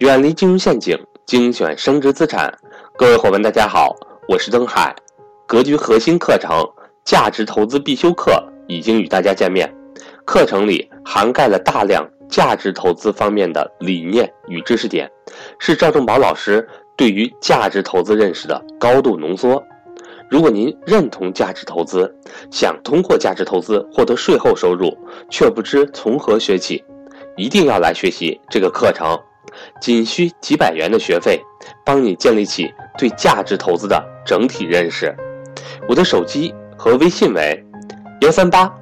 远离金融陷阱，精选升值资产。各位伙伴，大家好，我是登海。格局核心课程《价值投资必修课》已经与大家见面。课程里涵盖了大量价值投资方面的理念与知识点，是赵正宝老师对于价值投资认识的高度浓缩。如果您认同价值投资，想通过价值投资获得税后收入，却不知从何学起，一定要来学习这个课程。仅需几百元的学费，帮你建立起对价值投资的整体认识。我的手机和微信为幺三八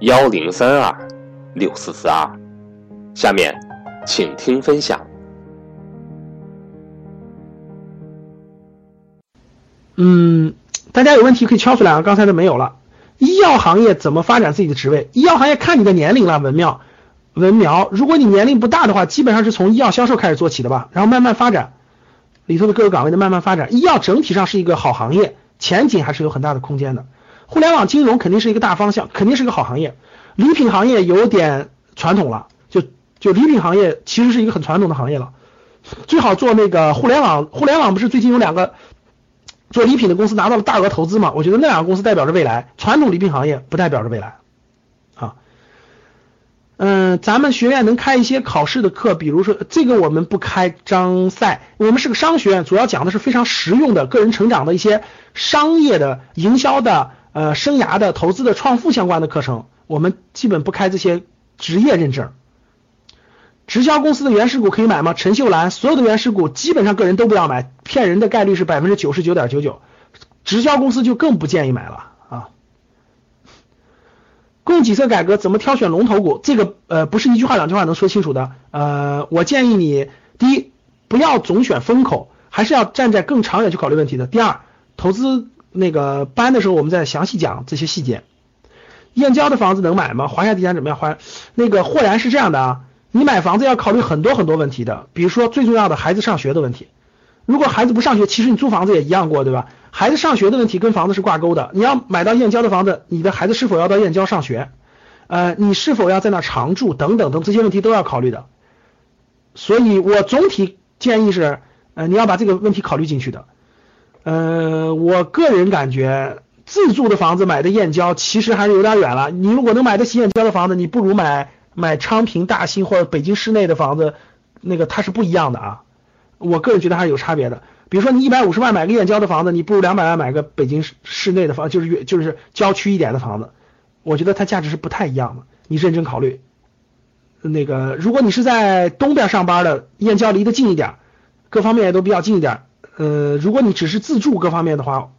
幺零三二六四四二。下面，请听分享。嗯，大家有问题可以敲出来啊，刚才的没有了。医药行业怎么发展自己的职位？医药行业看你的年龄了，文妙。文苗，如果你年龄不大的话，基本上是从医药销售开始做起的吧，然后慢慢发展里头的各个岗位的慢慢发展。医药整体上是一个好行业，前景还是有很大的空间的。互联网金融肯定是一个大方向，肯定是一个好行业。礼品行业有点传统了，就就礼品行业其实是一个很传统的行业了，最好做那个互联网。互联网不是最近有两个做礼品的公司拿到了大额投资嘛？我觉得那两个公司代表着未来，传统礼品行业不代表着未来。嗯，咱们学院能开一些考试的课，比如说这个我们不开张赛，我们是个商学院，主要讲的是非常实用的个人成长的一些商业的、营销的、呃生涯的、投资的、创富相关的课程，我们基本不开这些职业认证。直销公司的原始股可以买吗？陈秀兰，所有的原始股基本上个人都不要买，骗人的概率是百分之九十九点九九，直销公司就更不建议买了。供给侧改革怎么挑选龙头股？这个呃不是一句话两句话能说清楚的。呃，我建议你，第一，不要总选风口，还是要站在更长远去考虑问题的。第二，投资那个班的时候，我们再详细讲这些细节。燕郊的房子能买吗？华夏地产怎么样？华那个豁然是这样的啊，你买房子要考虑很多很多问题的，比如说最重要的孩子上学的问题。如果孩子不上学，其实你租房子也一样过，对吧？孩子上学的问题跟房子是挂钩的。你要买到燕郊的房子，你的孩子是否要到燕郊上学？呃，你是否要在那常住？等等等这些问题都要考虑的。所以我总体建议是，呃，你要把这个问题考虑进去的。呃，我个人感觉，自住的房子买的燕郊其实还是有点远了。你如果能买得起燕郊的房子，你不如买买昌平、大兴或者北京市内的房子，那个它是不一样的啊。我个人觉得还是有差别的。比如说你一百五十万买个燕郊的房子，你不如两百万买个北京市市内的房，就是越就是郊区一点的房子，我觉得它价值是不太一样的。你认真考虑。那个，如果你是在东边上班的，燕郊离得近一点，各方面也都比较近一点。呃，如果你只是自住各方面的话，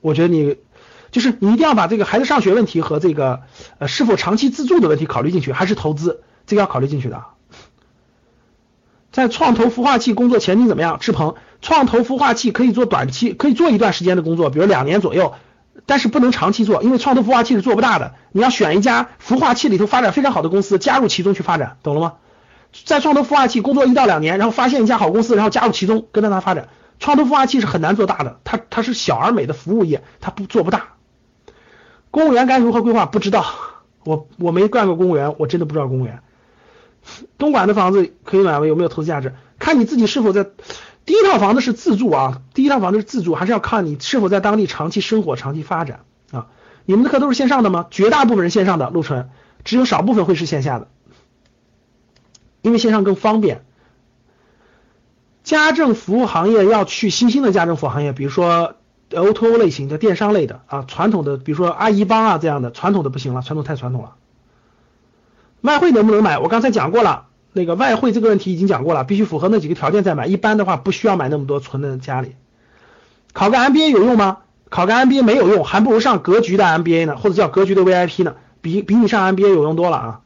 我觉得你就是你一定要把这个孩子上学问题和这个呃是否长期自住的问题考虑进去，还是投资这个要考虑进去的。在创投孵化器工作前景怎么样？志鹏，创投孵化器可以做短期，可以做一段时间的工作，比如两年左右，但是不能长期做，因为创投孵化器是做不大的。你要选一家孵化器里头发展非常好的公司，加入其中去发展，懂了吗？在创投孵化器工作一到两年，然后发现一家好公司，然后加入其中，跟着它发展。创投孵化器是很难做大的，它它是小而美的服务业，它不做不大。公务员该如何规划？不知道，我我没干过公务员，我真的不知道公务员。东莞的房子可以买吗？有没有投资价值？看你自己是否在第一套房子是自住啊，第一套房子是自住，还是要看你是否在当地长期生活、长期发展啊。你们的课都是线上的吗？绝大部分人线上的，陆纯，只有少部分会是线下的，因为线上更方便。家政服务行业要去新兴的家政服务行业，比如说 O2O 类型的电商类的啊，传统的比如说阿姨帮啊这样的，传统的不行了，传统太传统了。外汇能不能买？我刚才讲过了，那个外汇这个问题已经讲过了，必须符合那几个条件再买。一般的话不需要买那么多存在家里。考个 MBA 有用吗？考个 MBA 没有用，还不如上格局的 MBA 呢，或者叫格局的 VIP 呢，比比你上 MBA 有用多了啊。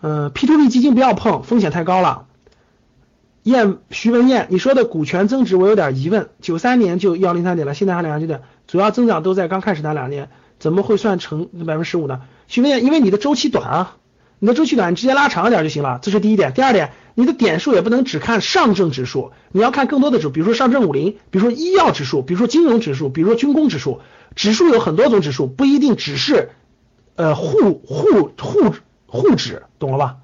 嗯，P2P 基金不要碰，风险太高了。燕徐文燕，你说的股权增值我有点疑问，九三年就幺零三点了，现在还两千点，主要增长都在刚开始那两年，怎么会算成百分之十五呢？徐文燕，因为你的周期短啊。你的周期短，直接拉长一点就行了，这是第一点。第二点，你的点数也不能只看上证指数，你要看更多的指，比如说上证五零，比如说医药指数，比如说金融指数，比如说军工指数。指数有很多种指数，不一定只是呃沪沪沪沪指，懂了吧？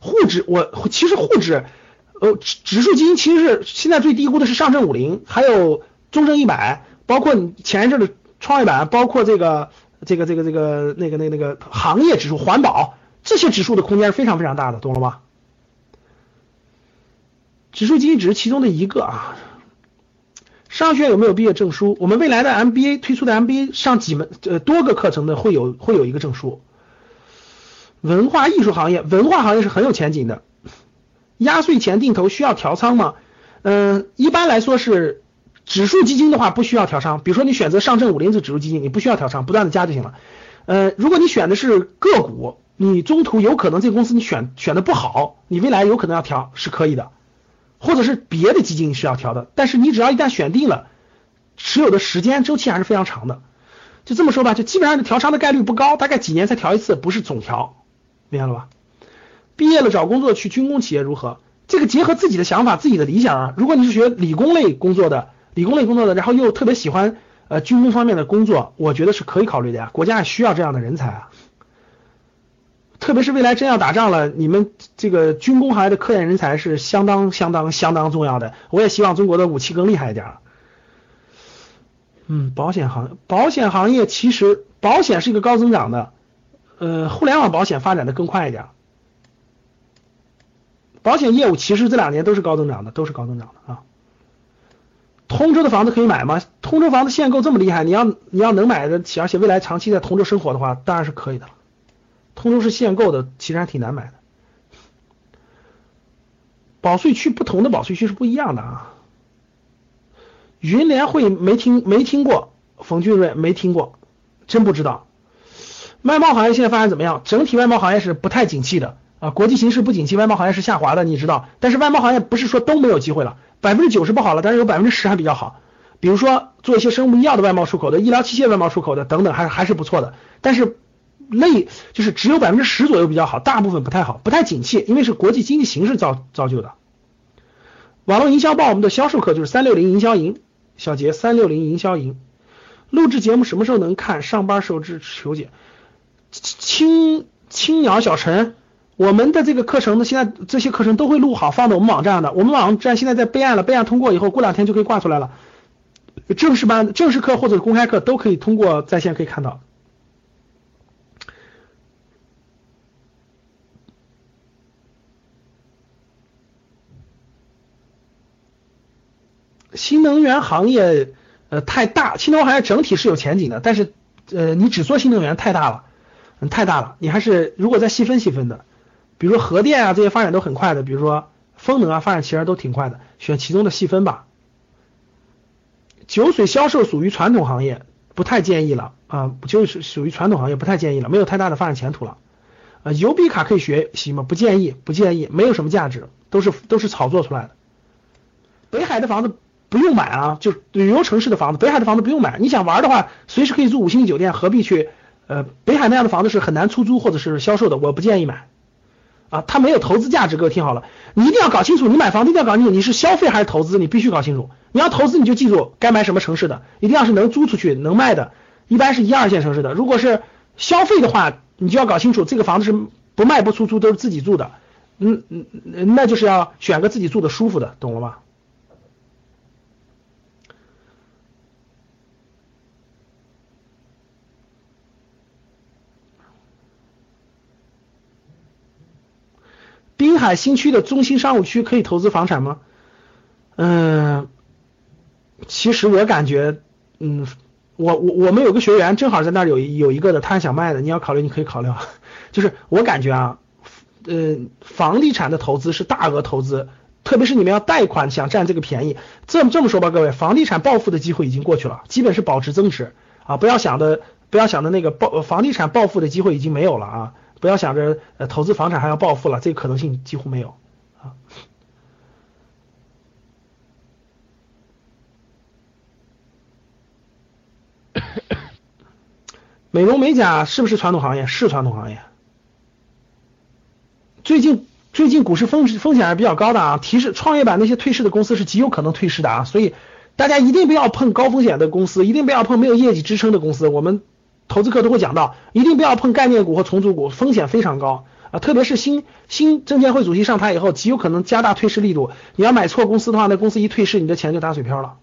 沪指我其实沪指呃指指数基金其实是现在最低估的是上证五零，还有中证一百，包括你前一阵的创业板，包括这个这个这个这个那个那个那个行业指数、环保这些指数的空间是非常非常大的，懂了吗？指数基金只是其中的一个啊。商学院有没有毕业证书？我们未来的 MBA 推出的 MBA 上几门呃多个课程的会有会有一个证书。文化艺术行业，文化行业是很有前景的。压岁钱定投需要调仓吗？嗯，一般来说是指数基金的话不需要调仓。比如说你选择上证五零指指数基金，你不需要调仓，不断的加就行了。呃，如果你选的是个股，你中途有可能这个公司你选选的不好，你未来有可能要调是可以的。或者是别的基金是要调的，但是你只要一旦选定了，持有的时间周期还是非常长的。就这么说吧，就基本上调仓的概率不高，大概几年才调一次，不是总调，明白了吧？毕业了找工作去军工企业如何？这个结合自己的想法、自己的理想啊。如果你是学理工类工作的，理工类工作的，然后又特别喜欢呃军工方面的工作，我觉得是可以考虑的呀。国家也需要这样的人才啊。特别是未来真要打仗了，你们这个军工行业的科研人才是相当相当相当重要的。我也希望中国的武器更厉害一点。嗯，保险行保险行业其实保险是一个高增长的，呃，互联网保险发展的更快一点。保险业务其实这两年都是高增长的，都是高增长的啊。通州的房子可以买吗？通州房子限购这么厉害，你要你要能买得起，而且未来长期在通州生活的话，当然是可以的了。通州是限购的，其实还挺难买的。保税区不同的保税区是不一样的啊。云联汇没听没听过，冯俊瑞没听过，真不知道。外贸行业现在发展怎么样？整体外贸行业是不太景气的啊，国际形势不景气，外贸行业是下滑的，你知道。但是外贸行业不是说都没有机会了，百分之九十不好了，但是有百分之十还比较好。比如说做一些生物医药的外贸出口的，医疗器械外贸出口的等等，还还是不错的。但是。类就是只有百分之十左右比较好，大部分不太好，不太景气，因为是国际经济形势造造就的。网络营销报我们的销售课就是三六零营销营，小杰三六零营销营。录制节目什么时候能看？上班时候支求解。青青鸟小陈，我们的这个课程呢，现在这些课程都会录好，放到我们网站的。我们网站现在在备案了，备案通过以后，过两天就可以挂出来了。正式班、正式课或者公开课都可以通过在线可以看到。新能源行业呃太大，新能源行业整体是有前景的，但是呃你只做新能源太大了，嗯太大了，你还是如果再细分细分的，比如说核电啊这些发展都很快的，比如说风能啊发展其实都挺快的，选其中的细分吧。酒水销售属于传统行业，不太建议了啊，就是属于传统行业，不太建议了，没有太大的发展前途了。呃，邮币卡可以学习吗？不建议，不建议，没有什么价值，都是都是炒作出来的。北海的房子。不用买啊，就旅游城市的房子，北海的房子不用买。你想玩的话，随时可以住五星级酒店，何必去？呃，北海那样的房子是很难出租或者是销售的，我不建议买。啊，它没有投资价值，各位听好了，你一定要搞清楚，你买房子一定要搞清楚，你是消费还是投资，你必须搞清楚。你要投资，你就记住该买什么城市的，一定要是能租出去、能卖的，一般是一二线城市的。如果是消费的话，你就要搞清楚这个房子是不卖不出租，都是自己住的。嗯嗯，那就是要选个自己住的舒服的，懂了吗？海新区的中心商务区可以投资房产吗？嗯，其实我感觉，嗯，我我我们有个学员正好在那儿有有一个的，他想卖的，你要考虑，你可以考虑。就是我感觉啊，呃，房地产的投资是大额投资，特别是你们要贷款想占这个便宜。这么这么说吧，各位，房地产暴富的机会已经过去了，基本是保值增值啊，不要想的不要想的那个暴房地产暴富的机会已经没有了啊。不要想着呃投资房产还要暴富了，这个可能性几乎没有啊。美容美甲是不是传统行业？是传统行业。最近最近股市风风险还是比较高的啊，提示创业板那些退市的公司是极有可能退市的啊，所以大家一定不要碰高风险的公司，一定不要碰没有业绩支撑的公司。我们。投资课都会讲到，一定不要碰概念股和重组股，风险非常高。啊，特别是新新证监会主席上台以后，极有可能加大退市力度。你要买错公司的话，那公司一退市，你的钱就打水漂了。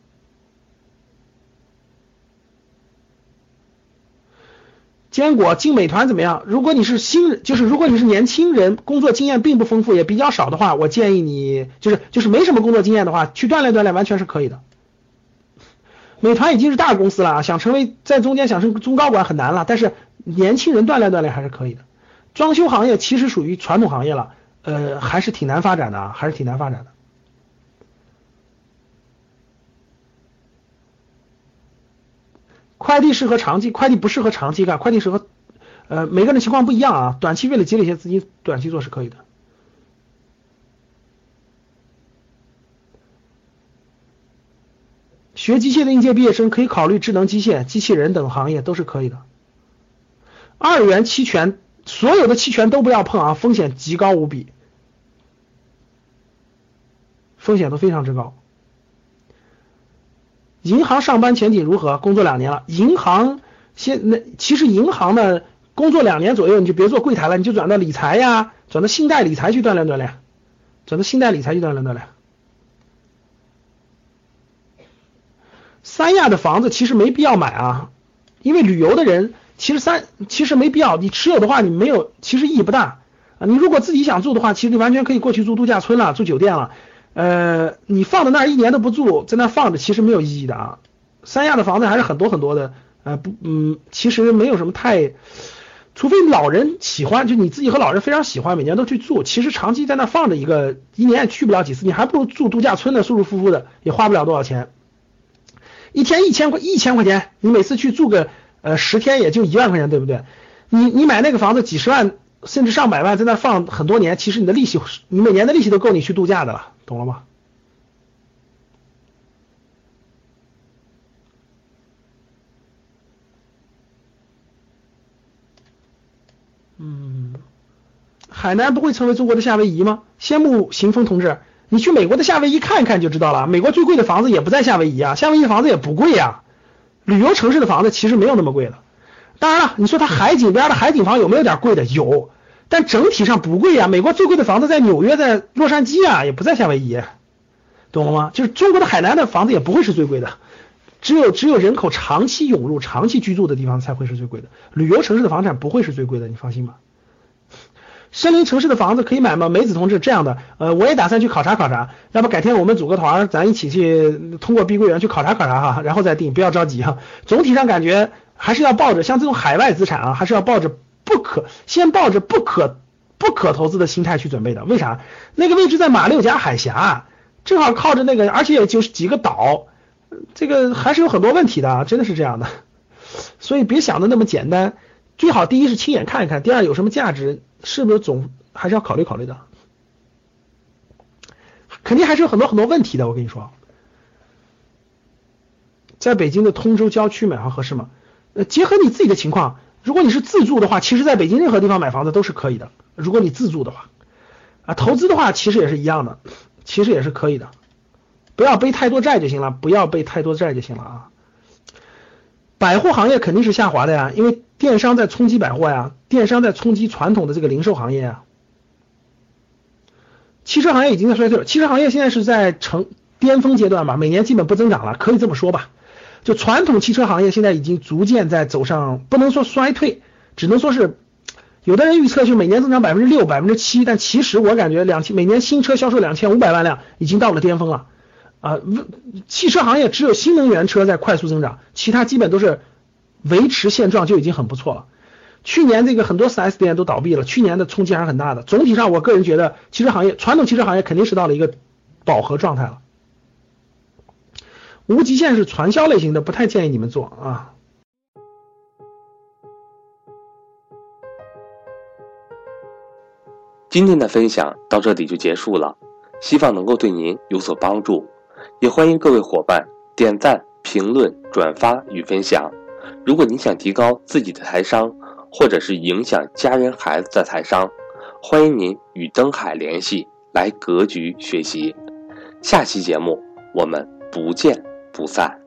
坚果进美团怎么样？如果你是新人，就是如果你是年轻人，工作经验并不丰富，也比较少的话，我建议你就是就是没什么工作经验的话，去锻炼锻炼，完全是可以的。美团已经是大公司了啊，想成为在中间想成中高管很难了，但是年轻人锻炼锻炼还是可以的。装修行业其实属于传统行业了，呃，还是挺难发展的啊，还是挺难发展的。快递适合长期，快递不适合长期干，快递适合，呃，每个人情况不一样啊。短期为了积累一些资金，短期做是可以的。学机械的应届毕业生可以考虑智能机械、机器人等行业，都是可以的。二元期权，所有的期权都不要碰啊，风险极高无比，风险都非常之高。银行上班前景如何？工作两年了，银行现那其实银行呢，工作两年左右你就别做柜台了，你就转到理财呀，转到信贷理财去锻炼锻炼，转到信贷理财去锻炼锻炼。三亚的房子其实没必要买啊，因为旅游的人其实三其实没必要，你持有的话你没有，其实意义不大啊。你如果自己想住的话，其实你完全可以过去住度假村了，住酒店了。呃，你放在那儿一年都不住，在那儿放着其实没有意义的啊。三亚的房子还是很多很多的，呃不，嗯，其实没有什么太，除非老人喜欢，就你自己和老人非常喜欢，每年都去住，其实长期在那放着一个，一年也去不了几次，你还不如住度假村呢，舒舒服服的，也花不了多少钱，一天一千块一千块钱，你每次去住个呃十天也就一万块钱，对不对？你你买那个房子几十万甚至上百万在那放很多年，其实你的利息，你每年的利息都够你去度假的了。懂了吗？嗯，海南不会成为中国的夏威夷吗？羡慕行风同志，你去美国的夏威夷看一看就知道了。美国最贵的房子也不在夏威夷啊，夏威夷房子也不贵呀。旅游城市的房子其实没有那么贵的。当然了，你说它海景边的海景房有没有点贵的？有，但整体上不贵呀。美国最贵的房子在纽约，在洛杉矶啊，也不在夏威夷。懂了吗？就是中国的海南的房子也不会是最贵的，只有只有人口长期涌入、长期居住的地方才会是最贵的。旅游城市的房产不会是最贵的，你放心吧。森林城市的房子可以买吗？梅子同志，这样的，呃，我也打算去考察考察。要不改天我们组个团，咱一起去通过碧桂园去考察考察哈，然后再定，不要着急哈。总体上感觉还是要抱着像这种海外资产啊，还是要抱着不可先抱着不可不可投资的心态去准备的。为啥？那个位置在马六甲海峡。正好靠着那个，而且也就是几个岛，这个还是有很多问题的，真的是这样的。所以别想的那么简单，最好第一是亲眼看一看，第二有什么价值，是不是总还是要考虑考虑的。肯定还是有很多很多问题的，我跟你说。在北京的通州郊区买房合适吗？呃，结合你自己的情况，如果你是自住的话，其实在北京任何地方买房子都是可以的。如果你自住的话，啊，投资的话其实也是一样的。其实也是可以的，不要背太多债就行了，不要背太多债就行了啊。百货行业肯定是下滑的呀，因为电商在冲击百货呀，电商在冲击传统的这个零售行业呀。汽车行业已经在衰退了，汽车行业现在是在成巅峰阶段吧，每年基本不增长了，可以这么说吧。就传统汽车行业现在已经逐渐在走上，不能说衰退，只能说是。有的人预测就每年增长百分之六、百分之七，但其实我感觉两千每年新车销售两千五百万辆已经到了巅峰了啊！汽车行业只有新能源车在快速增长，其他基本都是维持现状就已经很不错了。去年这个很多 4S 店都倒闭了，去年的冲击还是很大的。总体上，我个人觉得汽车行业传统汽车行业肯定是到了一个饱和状态了。无极限是传销类型的，不太建议你们做啊。今天的分享到这里就结束了，希望能够对您有所帮助，也欢迎各位伙伴点赞、评论、转发与分享。如果您想提高自己的财商，或者是影响家人孩子的财商，欢迎您与登海联系，来格局学习。下期节目我们不见不散。